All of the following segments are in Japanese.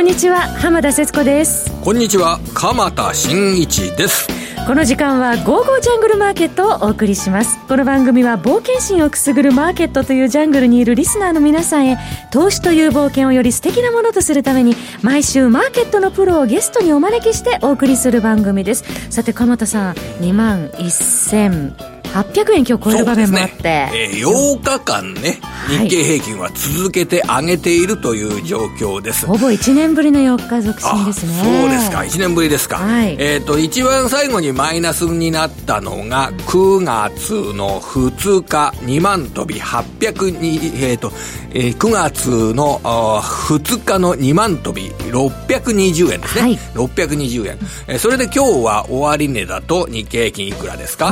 こんにちは浜田節子です。こんにちは鎌田新一です。この時間は「ゴーゴージャングルマーケット」をお送りします。この番組は冒険心をくすぐるマーケットというジャングルにいるリスナーの皆さんへ投資という冒険をより素敵なものとするために毎週マーケットのプロをゲストにお招きしてお送りする番組です。さて鎌田さん2万1000 800円今日超える場面もあって、ねえー、8日間ね、日経平均は続けて上げているという状況です。ほぼ1年ぶりの4日続伸ですね。そうですか、1年ぶりですか。はい、えっ、ー、と、一番最後にマイナスになったのが、9月の2日、2万飛び800に、えっ、ー、と、えー、9月の2日の2万飛び620円ですね。はい、620円。えー、それで今日は終値だと日経平均いくらですか？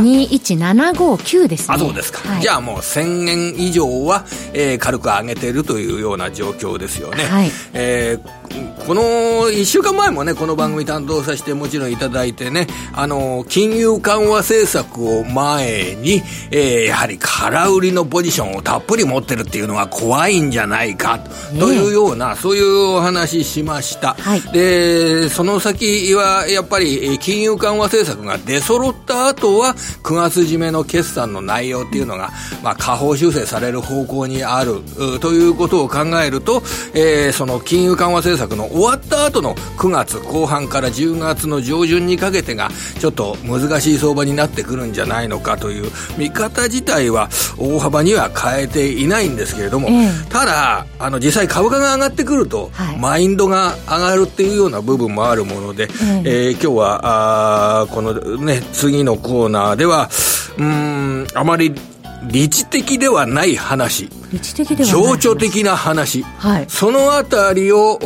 ?21759 ですね。あ、そうですか。はい、じゃあもう1000円以上は、えー、軽く上げてるというような状況ですよね。はい、えーこの1週間前もね、この番組担当させてもちろんいただいてね、あの、金融緩和政策を前に、えー、やはり空売りのポジションをたっぷり持ってるっていうのは怖いんじゃないか、というような、そういうお話しました。はい、で、その先は、やっぱり、金融緩和政策が出揃った後は、9月締めの決算の内容っていうのが、まあ、下方修正される方向にある、ということを考えると、えー、その金融緩和政策の終わった後の9月後半から10月の上旬にかけてがちょっと難しい相場になってくるんじゃないのかという見方自体は大幅には変えていないんですけれども、えー、ただあの実際株価が上がってくると、はい、マインドが上がるっていうような部分もあるもので、え今日はあこのね次のコーナーではうんあまり理知的ではない話。理知的な話。はい。そのあたりを、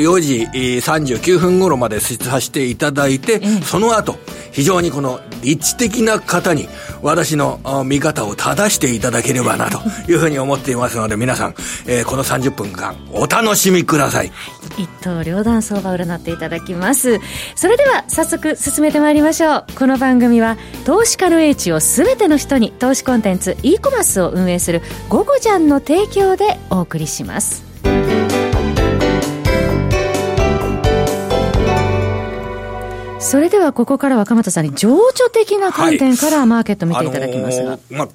4時39分頃までさせていただいて、ええ、その後、非常にこの立地的な方に私の見方を正していただければなと いうふうに思っていますので皆さん、えー、この30分間お楽しみください。一刀両断相場占っていただきます。それでは早速進めてまいりましょう。この番組は投資家の英知を全ての人に投資コンテンツ e コマースを運営する「ゴゴジャン」の提供でお送りしますそれではここからは鎌田さんに情緒的な観点からマーケット見ていただきますが。はいあのーまあ、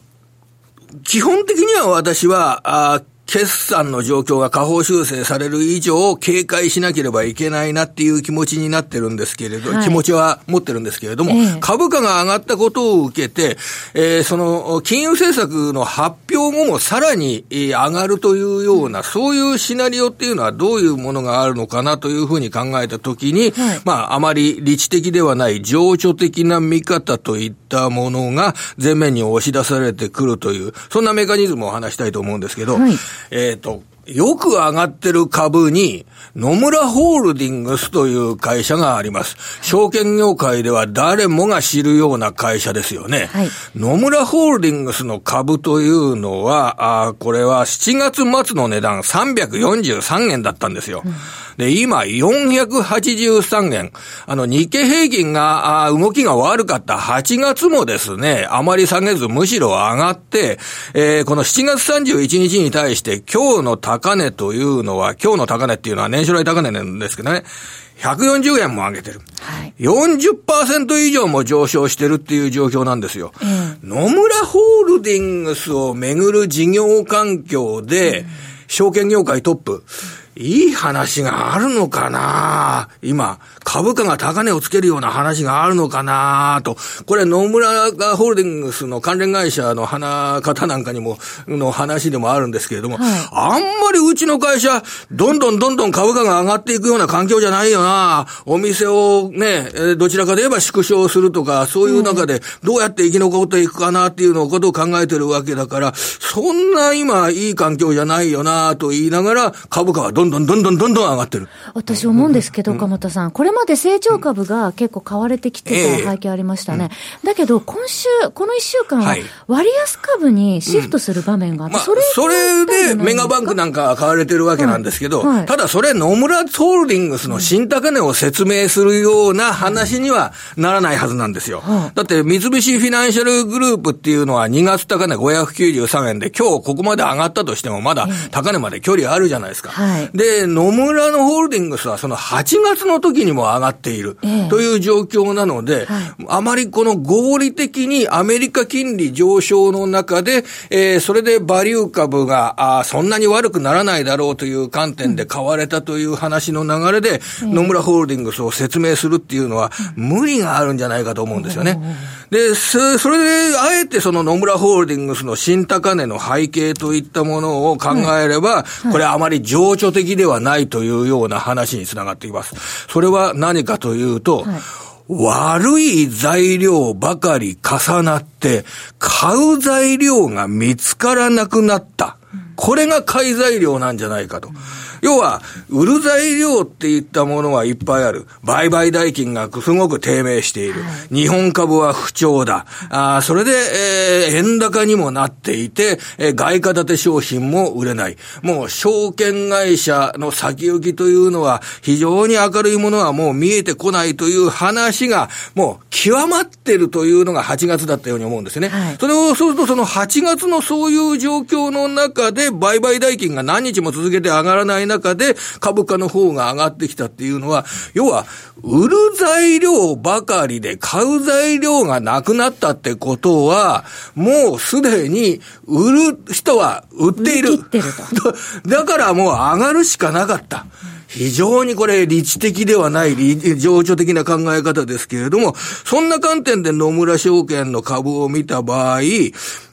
基本的には私は、あ決算の状況が下方修正される以上、警戒しなければいけないなっていう気持ちになってるんですけれど、はい、気持ちは持ってるんですけれども、ええ、株価が上がったことを受けて、えー、その金融政策の発表後もさらに上がるというような、そういうシナリオっていうのはどういうものがあるのかなというふうに考えたときに、はい、まあ、あまり理知的ではない情緒的な見方といったものが前面に押し出されてくるという、そんなメカニズムを話したいと思うんですけど、はいえっ、ー、と、よく上がってる株に、野村ホールディングスという会社があります。証券業界では誰もが知るような会社ですよね。はい、野村ホールディングスの株というのは、あこれは7月末の値段343円だったんですよ。うんで、今、483円。あの、日経平均が、あ動きが悪かった8月もですね、あまり下げず、むしろ上がって、えー、この7月31日に対して、今日の高値というのは、今日の高値っていうのは年初来高値なんですけどね、140円も上げてる。はい、40%以上も上昇してるっていう状況なんですよ。うん、野村ホールディングスをめぐる事業環境で、うん、証券業界トップ、いい話があるのかな？今、株価が高値をつけるような話があるのかな？と。これ野村ホールディングスの関連会社の花方なんかにも、の話でもあるんですけれども、はい、あんまりうちの会社、どんどんどんどん株価が上がっていくような環境じゃないよな。お店をね、どちらかで言えば縮小するとか、そういう中でどうやって生き残っていくかなっていうのことを考えてるわけだから、そんな今いい環境じゃないよなと言いながら、株価はどんどんどんどんどんどん上がってる。私思うんですけど、鎌田さん、これまで成長株が結構買われてきてた背景ありましたね。だけど、今週、この1週間は割安株にシフトする場面があって、それそれでメガバンクなんか買われてるわけなんですけど、ただそれ野村ホールディングスの新高値を説明するような話にはならないはずなんですよ。だって三菱フィナンシャルグループっていうのは2月高値593円で今日ここまで上がったとしてもまだ高値まで距離あるじゃないですか。で、野村のホールディングスはその8月の時にも上がっているという状況なので、はい、あまりこの合理的にアメリカ金利上昇の中で、えー、それでバリュー株があそんなに悪くならないだろうという観点で買われたという話の流れで、うん、野村ホールディングスを説明するっていうのは、無理があるんじゃないかと思うんですよね。で、それで、あえてその野村ホールディングスの新高値の背景といったものを考えれば、これあまり情緒的ではないというような話につながっています。それは何かというと、悪い材料ばかり重なって、買う材料が見つからなくなった。これが買い材料なんじゃないかと。要は、売る材料っていったものはいっぱいある。売買代金がすごく低迷している。日本株は不調だ。あそれで、えー、円高にもなっていて、えー、外貨建て商品も売れない。もう、証券会社の先行きというのは、非常に明るいものはもう見えてこないという話が、もう、極まってるというのが8月だったように思うんですね。はい、それを、そうするとその8月のそういう状況の中で、売買代金が何日も続けて上がらない中で株価の方が上がってきたっていうのは、要は、売る材料ばかりで買う材料がなくなったってことは、もうすでに売る人は売っている。る だからもう上がるしかなかった。非常にこれ、理知的ではない、情緒的な考え方ですけれども、そんな観点で野村証券の株を見た場合、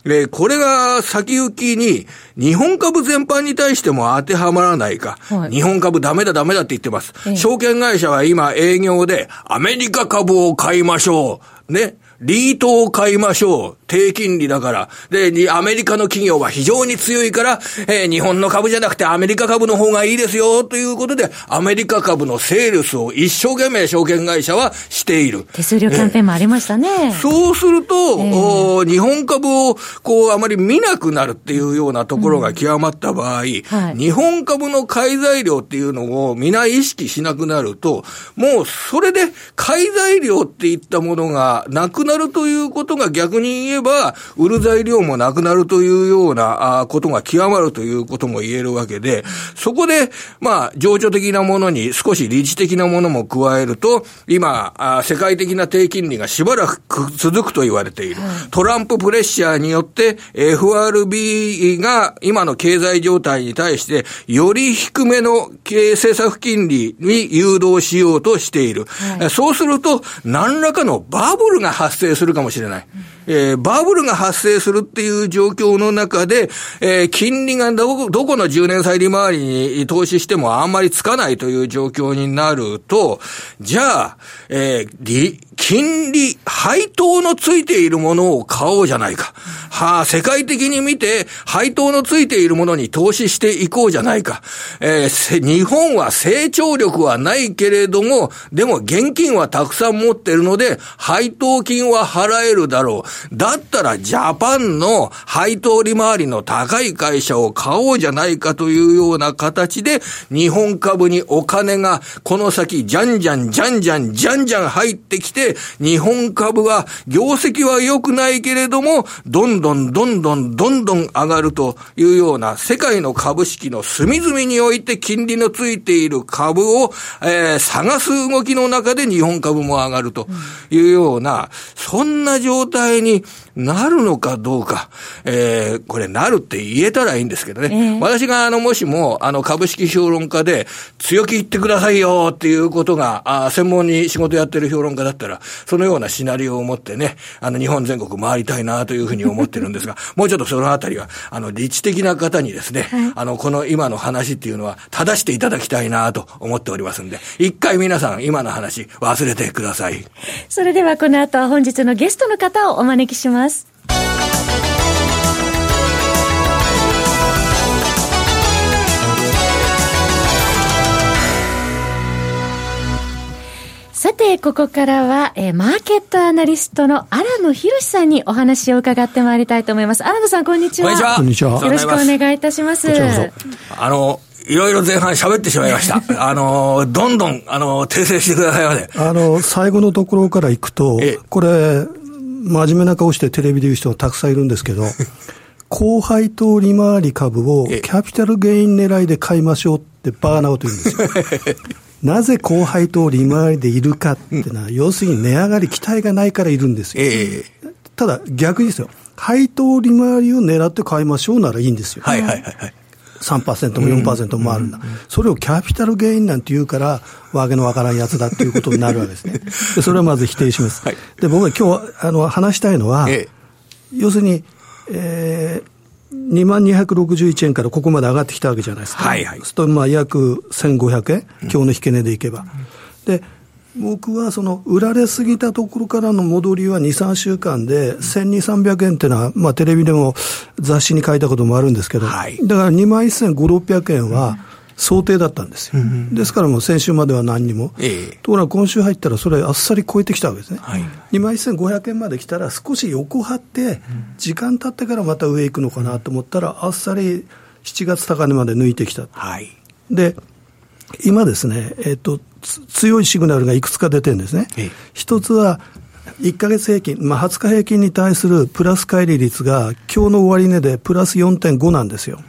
えこれが先行きに、日本株全般に対しても当てはまらないか。はい、日本株ダメだダメだって言ってます。証券会社は今営業で、アメリカ株を買いましょう。ね。リートを買いましょう。低金利だから。で、アメリカの企業は非常に強いから、えー、日本の株じゃなくてアメリカ株の方がいいですよ、ということで、アメリカ株のセールスを一生懸命証券会社はしている。手数料キャンペーンもありましたね。えー、そうすると、えー、日本株を、こう、あまり見なくなるっていうようなところが極まった場合、うんはい、日本株の買い材料っていうのを皆意識しなくなると、もうそれで買い材料っていったものがなくなるということが逆に言えば、売る材料もなくなるというようなことが極まるということも言えるわけで、そこで、まあ、情緒的なものに少し理知的なものも加えると、今、世界的な低金利がしばらく続くと言われている。トランププレッシャーによって、FRB が今の経済状態に対して、より低めの政策金利に誘導しようとしている。はい、そうすると、何らかのバブルが発生するかもしれない。えー、バブルが発生するっていう状況の中で、えー、金利がど、どこの10年債利回りに投資してもあんまりつかないという状況になると、じゃあ、えー、金利、配当のついているものを買おうじゃないか。はあ、世界的に見て、配当のついているものに投資していこうじゃないか。えー、日本は成長力はないけれども、でも現金はたくさん持ってるので、配当金は払えるだろう。だったら、ジャパンの配当利回りの高い会社を買おうじゃないかというような形で、日本株にお金がこの先、じゃんじゃん、じゃんじゃん、じゃんじゃん入ってきて、日本株は、業績は良くないけれども、どんどんどんどんどんどん上がるというような、世界の株式の隅々において金利のついている株を、えー、探す動きの中で日本株も上がるというような、そんな状態になるのかどうか、えー、これなるって言えたらいいんですけどね。えー、私があの、もしも、あの、株式評論家で、強気言ってくださいよっていうことが、あ専門に仕事やってる評論家だったら、そのようなシナリオを持ってね、あの、日本全国回りたいなというふうに思ってるんですが、もうちょっとそのあたりは、あの、理知的な方にですね、はい、あの、この今の話っていうのは、正していただきたいなと思っておりますんで、一回皆さん、今の話、忘れてください。それではこの後は本日のゲストの方をお招きします。て、ここからは、えー、マーケットアナリストの荒野博さんにお話を伺ってまいりたいと思います。荒野さん、こんにちは。こんにちは。よろしくお願いいたします。あの、いろいろ前半喋ってしまいました。あの、どんどん、あの、訂正してくださいまで。あの、最後のところからいくと、これ、真面目な顔してテレビで言う人がたくさんいるんですけど、高配当利回り株をキャピタルゲイン狙いで買いましょうっってバカなこと言うんですよ。なぜ高配当利回りでいるかっていうのは、うん、要するに値上がり期待がないからいるんですよ。えー、ただ逆にですよ。配当利回りを狙って買いましょうならいいんですよ。はいはいはい、はい。3%も4%もあるんだ、それをキャピタルゲインなんて言うから、わけのわからんやつだっていうことになるわけですね。でそれはまず否定します。はい、で、僕は今日あの話したいのは、ええ、要するに、えー、2万261円からここまで上がってきたわけじゃないですか。はいはい。すとまあ約1500円、今日の引け値でいけば。で、僕はその売られすぎたところからの戻りは2、3週間で、1200、300円っていうのは、まあテレビでも雑誌に書いたこともあるんですけど、はい、だから2万1500、600円は想定だったんですよ。うん、ですからもう先週までは何にも。ええ、ところが今週入ったらそれあっさり超えてきたわけですね。はい、2万1500円まで来たら少し横張って、時間経ってからまた上行くのかなと思ったら、あっさり7月高値まで抜いてきた。はい、で、今ですね、えっ、と、強いシグナルがいくつか出てるんですね。一つは、1か月平均、まあ、20日平均に対するプラス乖離率が、今日の終値でプラス4.5なんですよ。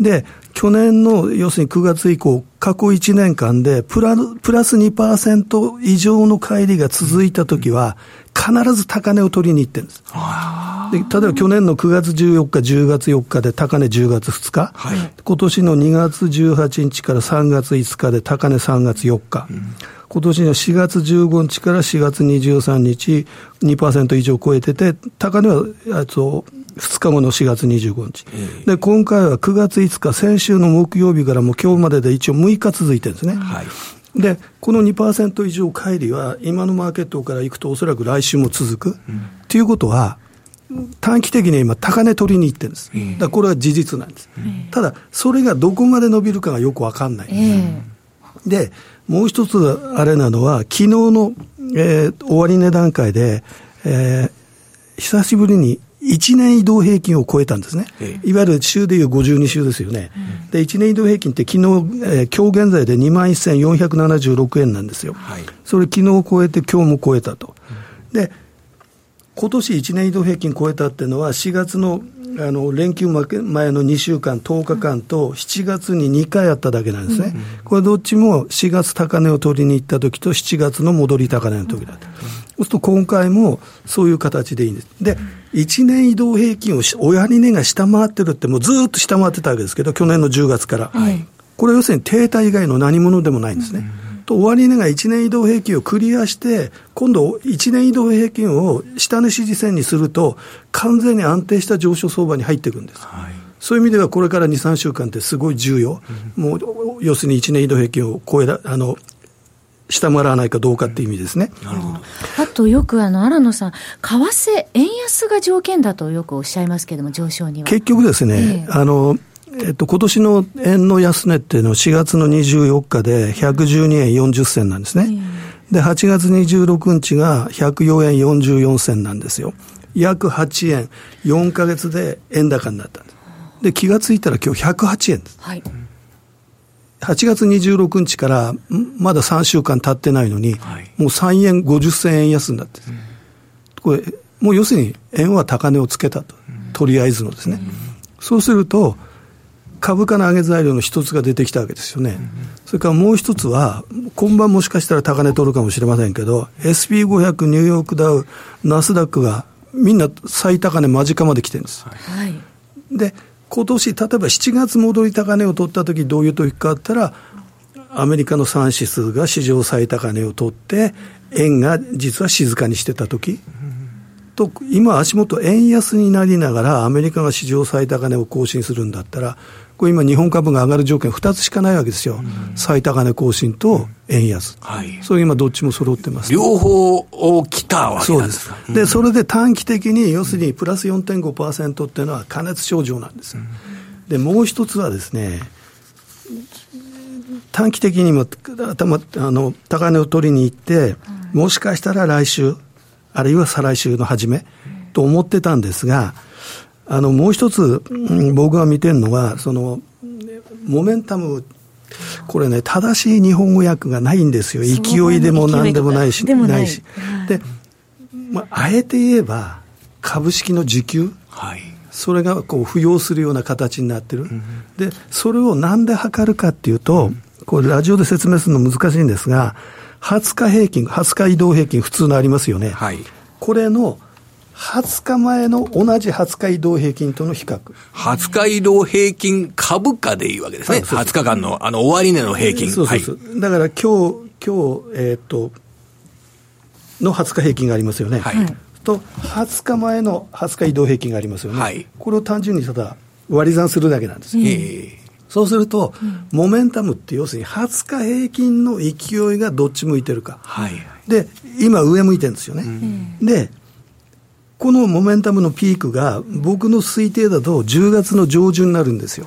で、去年の要するに9月以降、過去1年間でプラプラス2%以上の乖離が続いたときは、必ず高値を取りに行ってるんです。で例えば去年の9月14日、10月4日で高値10月2日、はい、今年の2月18日から3月5日で高値3月4日、うん、今年の4月15日から4月23日、2%以上超えてて、高値はと2日後の4月25日、で今回は9月5日、先週の木曜日からも今日までで一応6日続いてるんですね。はいで、この2%以上乖離は、今のマーケットからいくと、おそらく来週も続く。と、うん、いうことは、短期的に今、高値取りにいってるんです。だからこれは事実なんです。ただ、それがどこまで伸びるかがよくわかんない。で、もう一つあれなのは、昨日の、えー、終値段階で、えー、久しぶりに1年移動平均を超えたんですね。いわゆる週でいう52週ですよね。うん、で、1年移動平均って昨日、えー、今日現在で2万1476円なんですよ。はい、それ昨日超えて今日も超えたと。うん、で、今年1年移動平均超えたっていうのは、4月のあの連休前の2週間、10日間と、7月に2回あっただけなんですね、これどっちも4月高値を取りに行った時と、7月の戻り高値の時だった。そうすると今回もそういう形でいいんです。で、1年移動平均を親に値が下回ってるって、もうずっと下回ってたわけですけど、去年の10月から。はい、これ要するに停滞以外の何者でもないんですね。うんと終値が1年移動平均をクリアして、今度1年移動平均を下値支持線にすると、完全に安定した上昇相場に入っていくんです。はい、そういう意味では、これから2、3週間ってすごい重要。うん、もう、要するに1年移動平均を超えら、あの、下回らないかどうかっていう意味ですね。なるほど。あとよくあの、荒野さん、為替、円安が条件だとよくおっしゃいますけれども、上昇には。結局ですね、えー、あの、えっと、今年の円の安値っていうのは4月の24日で112円40銭なんですね。で、8月26日が104円44銭なんですよ。約8円、4か月で円高になったんです。で、気がついたら今日108円です。はい。8月26日からまだ3週間経ってないのに、はい、もう3円50銭円安になって、うん、これ、もう要するに円は高値をつけたと、うん、とりあえずのですね。うん、そうすると、株価の上げ材料の一つが出てきたわけですよね。うん、それからもう一つは、今晩もしかしたら高値取るかもしれませんけど、SP500、ニューヨークダウ、ナスダックがみんな最高値間近まで来てるんです。はい、で、今年、例えば7月戻り高値を取った時どういう時かあったら、アメリカの3指数が史上最高値を取って、円が実は静かにしてた時、と、今足元円安になりながらアメリカが史上最高値を更新するんだったら、これ今、日本株が上がる条件2つしかないわけですよ、最高値更新と円安、はい、それ今、どっちも揃ってます。両方来たわけなんですそうです。で、それで短期的に、要するにプラス4.5%っていうのは加熱症状なんです。で、もう一つはですね、短期的にも頭あの高値を取りに行って、もしかしたら来週、あるいは再来週の初めと思ってたんですが、あの、もう一つ、僕が見てるのは、その、モメンタム、これね、正しい日本語訳がないんですよ。勢いでも何でもないし、ない。し。で、まあ、あえて言えば、株式の需給。はい。それがこう浮揚するような形になってる、うん、でそれをなんで測るかっていうと、これ、ラジオで説明するの難しいんですが、20日平均、20日移動平均、普通のありますよね、はい、これの20日前の同じ20日移動平均との比較。20日移動平均株価でいいわけですね。そうそう20日間のあの終値の平均。そうそうそう。はい、だから今日、今日、えー、っと、の20日平均がありますよね。はい。と、20日前の20日移動平均がありますよね。はい。これを単純にただ割り算するだけなんです。へそうすると、うん、モメンタムって要するに20日平均の勢いがどっち向いてるか。はい。で、今上向いてるんですよね。うん、で、このモメンタムのピークが僕の推定だと10月の上旬になるんですよ。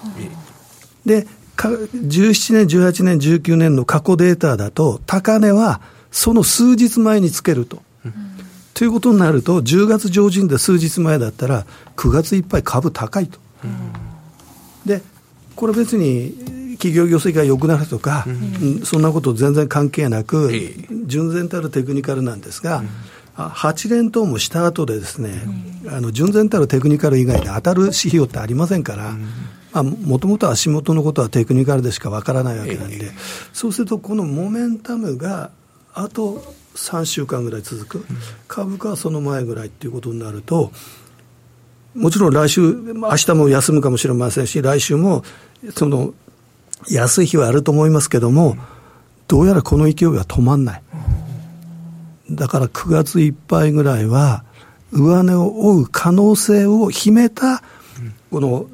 で、17年、18年、19年の過去データだと、高値はその数日前につけると。うん、ということになると、10月上旬で数日前だったら、9月いっぱい株高いと。うん、で、これ別に企業業績が良くなるとか、うん、そんなこと全然関係なく、純然たるテクニカルなんですが、8連投もした後でですね、あの純然たるテクニカル以外で当たる指標ってありませんから、もともと足元のことはテクニカルでしかわからないわけなんで、そうするとこのモメンタムがあと3週間ぐらい続く、株価はその前ぐらいっていうことになると、もちろん来週、明日も休むかもしれませんし、来週もその安い日はあると思いますけども、どうやらこの勢いは止まんない。だから9月いっぱいぐらいは、上値を追う可能性を秘めた、この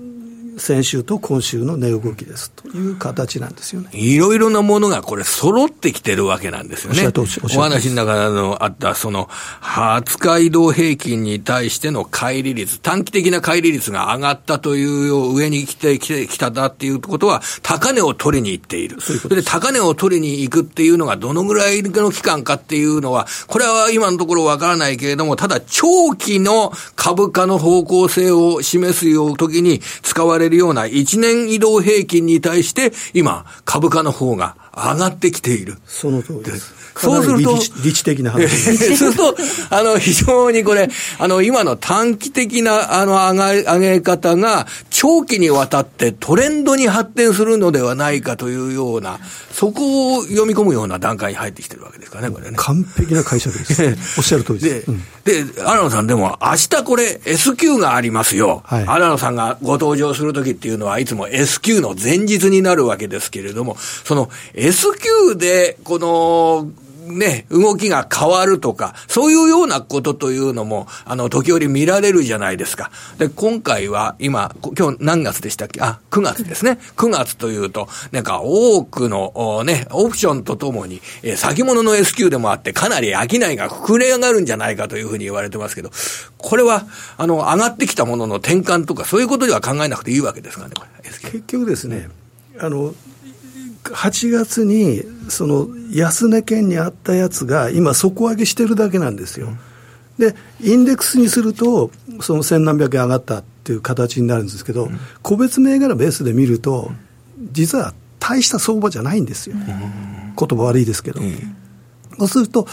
先週と今週の値動きですという形なんですよね。いろいろなものがこれ揃ってきてるわけなんですよね。お話の中のあったその20日移動平均に対しての乖離率、短期的な乖離率が上がったという上に来てきてきただっていうことは高値を取りに行っている。それで高値を取りに行くっていうのがどのぐらいの期間かっていうのは、これは今のところわからないけれども、ただ長期の株価の方向性を示すよう時に使われれるような1年移動平均に対して、今、株価の方が上がってきている。その通りです。そうすると、理知的な話。そうすると、あの、非常にこれ、あの、今の短期的な、あの、上げ、上げ方が、長期にわたってトレンドに発展するのではないかというような、そこを読み込むような段階に入ってきてるわけですかね、これね。完璧な解釈です。おっしゃる通りです。で、うん、で、荒野さんでも、明日これ S q がありますよ。はい、荒野さんがご登場するときっていうのは、いつも S q の前日になるわけですけれども、その S S q で、この、ね、動きが変わるとか、そういうようなことというのも、あの、時折見られるじゃないですか。で、今回は、今、今日何月でしたっけ？あ、9月ですね。9月というと、なんか多くの、ね、オプションとともに、えー、先物の S q でもあって、かなり商いが膨れ上がるんじゃないかというふうに言われてますけど、これは、あの、上がってきたものの転換とか、そういうことでは考えなくていいわけですかね、これ。結局ですね、あの、8月にその安値圏にあったやつが今底上げしてるだけなんですよ。で、インデックスにすると、その千何百円上がったっていう形になるんですけど、個別銘柄ベースで見ると、実は大した相場じゃないんですよ。言葉悪いですけど。そうすると、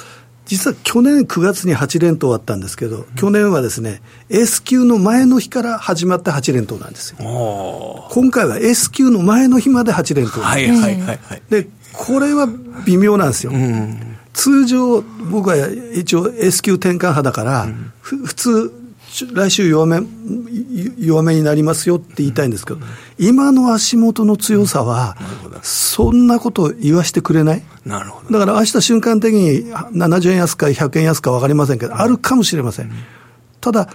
実は去年9月に8連投あったんですけど、去年はですね、S q の前の日から始まった8連投なんですよ。今回は S q の前の日まで8連投。はいはいはいはい。で、これは微妙なんですよ。通常、僕は一応 S q 転換派だから、普通、来週弱め、弱めになりますよって言いたいんですけど、今の足元の強さは、そんなこと言わしてくれない？なるほど。だから明日瞬間的に70円安か100円安か分かりませんけど、あるかもしれません。ただ、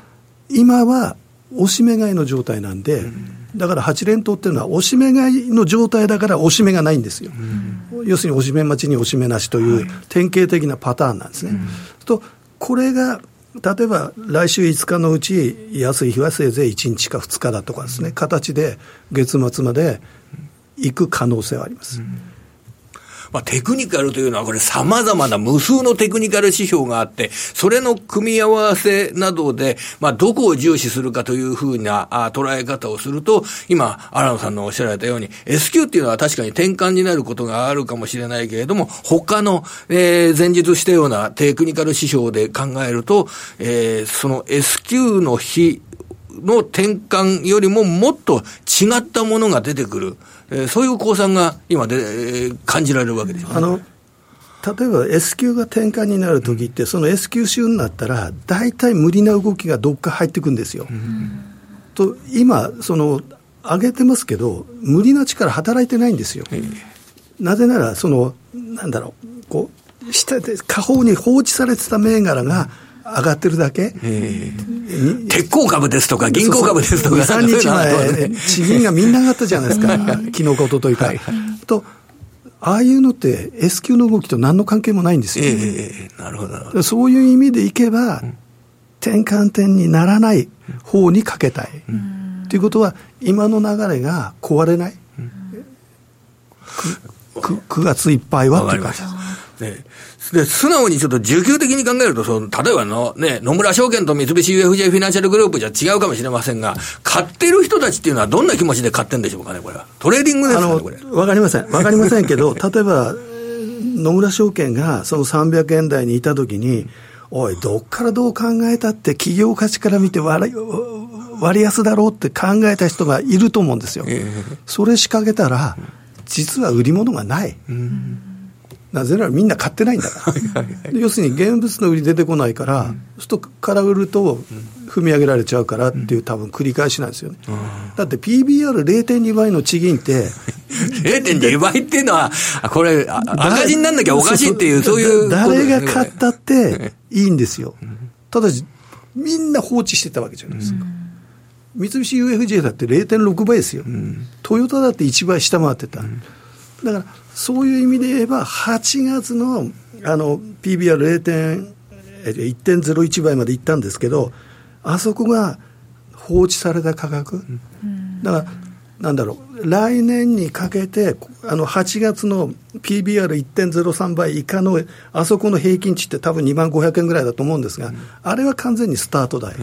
今は押し目買いの状態なんで、だから8連投っていうのは、押し目買いの状態だから押し目がないんですよ。要するに押し目待ちに押し目なしという典型的なパターンなんですね。とこれが例えば来週5日のうち、安い日はせいぜい1日か2日だとかですね、形で月末まで行く可能性はあります。うんまあ、テクニカルというのはこれ様々な無数のテクニカル指標があって、それの組み合わせなどで、まあ、どこを重視するかというふうなあ捉え方をすると、今、荒野さんのおっしゃられたように、S q っていうのは確かに転換になることがあるかもしれないけれども、他の、えー、前日したようなテクニカル指標で考えると、えー、その S q の日の転換よりももっと違ったものが出てくる、えー、そういう公算が今で、えー、感じられるわけでね。あの例えば S q が転換になるときって、その S q 週になったら、大体無理な動きがどっか入ってくんですよ。うん、と今その上げてますけど、無理な力働いてないんですよ。なぜなら、その、なんだろう、こう、下で、下方に放置されてた銘柄が上がってるだけ？鉄鋼株ですとか、銀行株ですとか。2、3日前、地銀がみんな上がったじゃないですか。昨日、おとといか。はいはい、と、ああいうのって S q の動きと何の関係もないんですよ、ね。えー、なるほど。そういう意味でいけば、転換点にならない方にかけたい。ということは、今の流れが壊れない。9, 9月いっぱいはっていう感じです。ね、で、素直にちょっと需給的に考えると、その、例えばの、ね、野村証券と三菱 UFJ フィナンシャルグループじゃ違うかもしれませんが、買ってる人たちっていうのはどんな気持ちで買ってんでしょうかね、これは。トレーディングですかね、これ。わかりません。わかりませんけど、例えば、野村証券がその300円台にいたときに、おい、どっからどう考えたって企業価値から見て割割安だろうって考えた人がいると思うんですよ。えー、それ仕掛けたら、実は売り物がない。うんなぜならみんな買ってないんだから、要するに現物の売り出てこないから、うん、そうす売ると踏み上げられちゃうからっていう、多分繰り返しなんですよね。うん、だって PBR0.2 倍の地銀って、0.2倍っていうのは、これ、赤字になんなきゃおかしいっていう、そういう。誰が買ったっていいんですよ。ただし、みんな放置してたわけじゃないですか。三菱 UFJ だって0.6倍ですよ、トヨタだって1倍下回ってた。だからそういう意味で言えば、8月のあの PBR1.01 倍までいったんですけど、あそこが放置された価格、だから、なんだろう、来年にかけて、あの8月の PBR1.03 倍以下のあそこの平均値って多分2万500円ぐらいだと思うんですが、あれは完全にスタート台。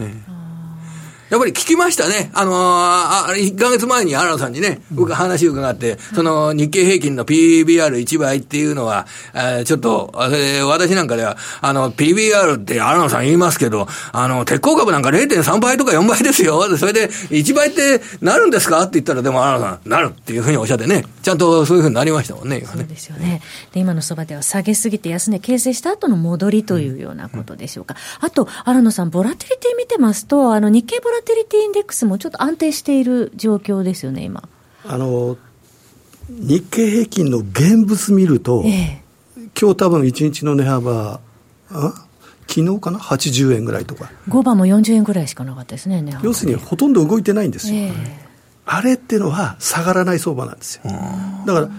やっぱり聞きましたね。あのー、あ1ヶ月前に新野さんにね、僕話伺って、その日経平均の PBR1 倍っていうのは、えー、ちょっと、えー、私なんかでは、あの、PBR って新野さん言いますけど、あの、鉄鋼株なんか0.3倍とか4倍ですよ。それで、1倍ってなるんですか？って言ったら、でも新野さん、なるっていうふうにおっしゃってね、ちゃんとそういうふうになりましたもんね、ねそうですよね。で、今のそばでは下げすぎて安値形成した後の戻りというようなことでしょうか。うん、あと、新野さん、ボラティリティ見てますと、あの、日経ボラティリティインデックスもちょっと安定している状況ですよね、今。あの日経平均の現物見ると、ええ、今日多分1日の値幅、あ昨日かな、80円ぐらいとか。5番も40円ぐらいしかなかったですね、要するにほとんど動いてないんですよ。え、あれっていうのは下がらない相場なんですよ。だから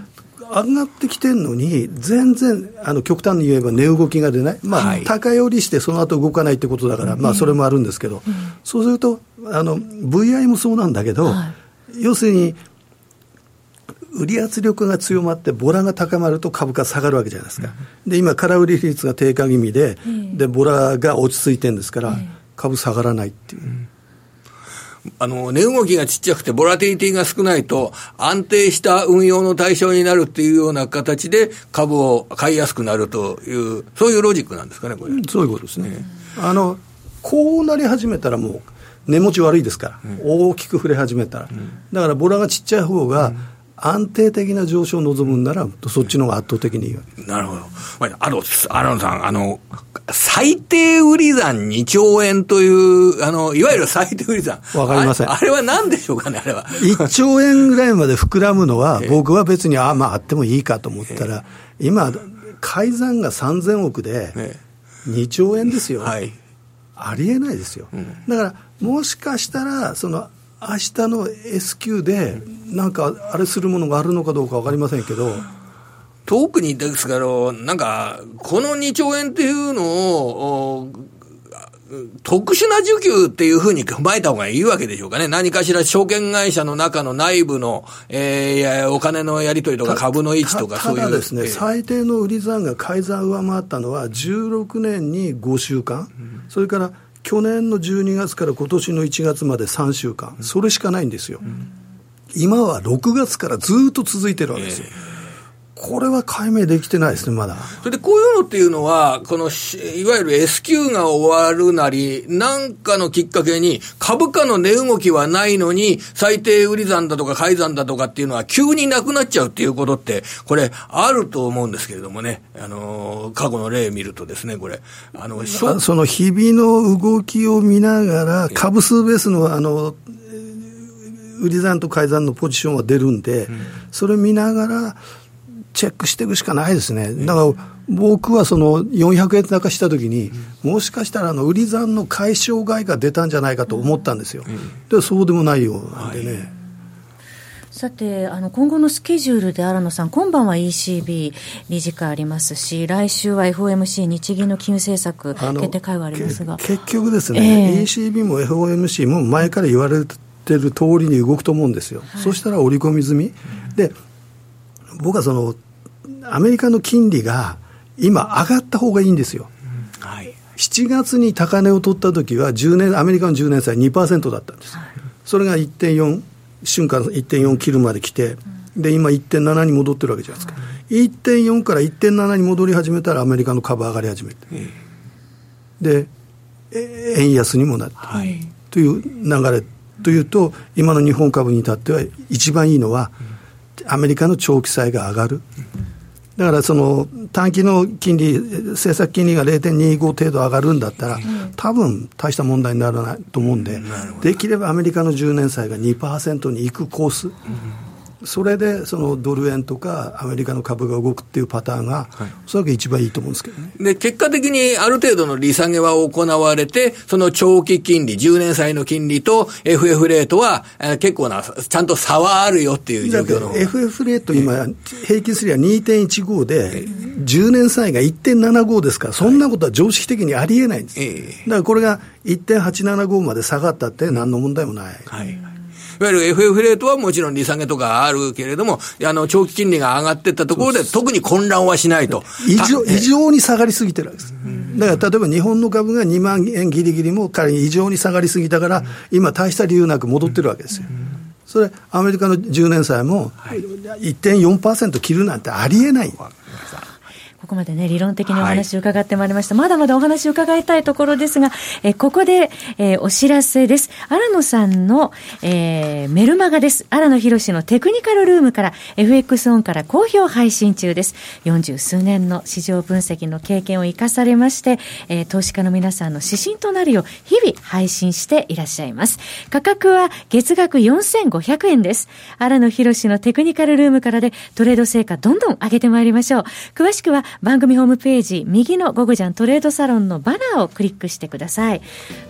上がってきてるのに、全然あの極端に言えば値動きが出ない、まあ、はい、高寄りしてその後動かないってことだから、まあ、それもあるんですけど、うん、そうするとあの、VI もそうなんだけど、はい、要するに、売り圧力が強まって、ボラが高まると株価下がるわけじゃないですか、うん、で今、空売り率が低下気味で、でボラが落ち着いてるんですから、株下がらないっていう。うんあの、値動きがちっちゃくて、ボラティリティが少ないと、安定した運用の対象になるっていうような形で、株を買いやすくなるという、そういうロジックなんですかね、これ。そういうことですね。あの、こうなり始めたらもう、値持ち悪いですから、大きく触れ始めたら。だから、ボラがちっちゃい方が、安定的な上昇を望むんなら、そっちの方が圧倒的にいいわけなるほど。あと、荒野さん、あの、最低売り算2兆円という、あの、いわゆる最低売り算。わかりませんあ。れは何でしょうかね、あれは。1兆円ぐらいまで膨らむのは、僕は別に、ああ、まあ、あってもいいかと思ったら、今、改ざんが3000億で、2兆円ですよ。はい。ありえないですよ。だから、もしかしたら、その、明日の S q で、なんか、あれするものがあるのかどうか分かりませんけど、特にですけど、なんか、この2兆円っていうのを、特殊な需給っていうふうに踏まえた方がいいわけでしょうかね。何かしら証券会社の中の内部の、えー、お金のやり取りとか株の位置とかそういう。ただですね、えー、最低の売り算が改ざん上回ったのは16年に5週間、うん、それから去年の12月から今年の1月まで3週間、うん、それしかないんですよ。うん、今は6月からずっと続いてるわけですよ。えーこれは解明できてないですね、まだ。それでこういうのっていうのは、このいわゆる S q が終わるなり、なんかのきっかけに、株価の値動きはないのに、最低売り算だとか買い算だとかっていうのは急になくなっちゃうっていうことって、これ、あると思うんですけれどもね、あの、過去の例見るとですね、これ、あの、その日々の動きを見ながら、株数ベースの、あの、売り算と買い算のポジションは出るんで、うん、それ見ながら、チェックしていくしかないですね。だから僕はその400円高したときに、もしかしたらあの売り算の解消外が出たんじゃないかと思ったんですよ。でそうでもないようなんでね。はいさて、あの、今後のスケジュールで荒野さん、今晩は ECB 理事会ありますし、来週は FOMC 日銀の金融政策決定会はありますが。結局ですね、えー、ECB も FOMC も前から言われてる通りに動くと思うんですよ。はい、そしたら織り込み済み。で、僕はその、アメリカの金利が今上がった方がいいんですよ。うんはい、7月に高値を取った時は10年、アメリカの10年債2%だったんです。はい、それが1.4、瞬間1.4切るまで来て、で、今1.7に戻ってるわけじゃないですか。1.4から1.7に戻り始めたらアメリカの株上がり始めて。で、円安にもなって、はい、という流れというと、今の日本株に至っては一番いいのは、アメリカの長期債が上がる。だからその短期の金利、政策金利が0.25程度上がるんだったら、多分大した問題にならないと思うんで、できればアメリカの10年債が2%に行くコース。それでそのドル円とかアメリカの株が動くっていうパターンが、おそらく一番いいと思うんですけどね。で、結果的にある程度の利下げは行われて、その長期金利、10年債の金利と FF レートは、えー、結構な、ちゃんと差はあるよっていう状況の。FF レート今、平均すりゃ2.15で、10年債が1.75ですから、そんなことは常識的にありえないんです。だからこれが1.875まで下がったって何の問題もない。はいいわゆる FF レートはもちろん利下げとかあるけれども、あの、長期金利が上がっていったところで、特に混乱はしないと。異常異常に下がりすぎてるわけです。だから例えば日本の株が2万円ぎりぎりも仮に異常に下がりすぎたから、今、大した理由なく戻ってるわけですよ。それ、アメリカの10年債も1.4%切るなんてありえない。ここまでね、理論的にお話を伺ってまいりました。はい、まだまだお話を伺いたいところですが、えここで、えー、お知らせです。荒野さんの、えー、メルマガです。荒野博のテクニカルルームから FX オンから好評配信中です。40数年の市場分析の経験を生かされまして、えー、投資家の皆さんの指針となるよう日々配信していらっしゃいます。価格は月額4500円です。荒野博のテクニカルルームからでトレード成果どんどん上げてまいりましょう。詳しくは番組ホームページ右のゴゴジャントレードサロンのバナーをクリックしてください。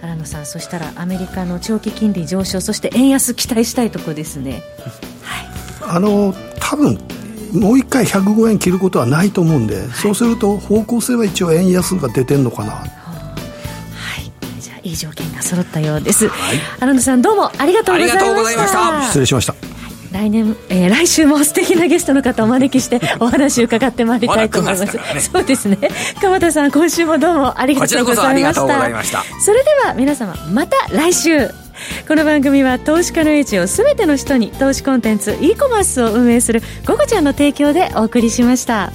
荒野さんそしたらアメリカの長期金利上昇そして円安期待したいところですね。はい。あの多分もう一回105円切ることはないと思うんで、はい、そうすると方向性は一応円安が出てるのかな、はい。じゃあいい条件が揃ったようです、はい、荒野さんどうもありがとうございました。失礼しました来年、えー、来週も素敵なゲストの方をお招きして お話を伺ってまいりたいと思います。まね、そうですね。鎌田さん、今週もどうもありがとうございました。したそれでは皆様、また来週。この番組は投資家の英知をすべての人に投資コンテンツ e コマースを運営する「ゴゴちゃん」の提供でお送りしました。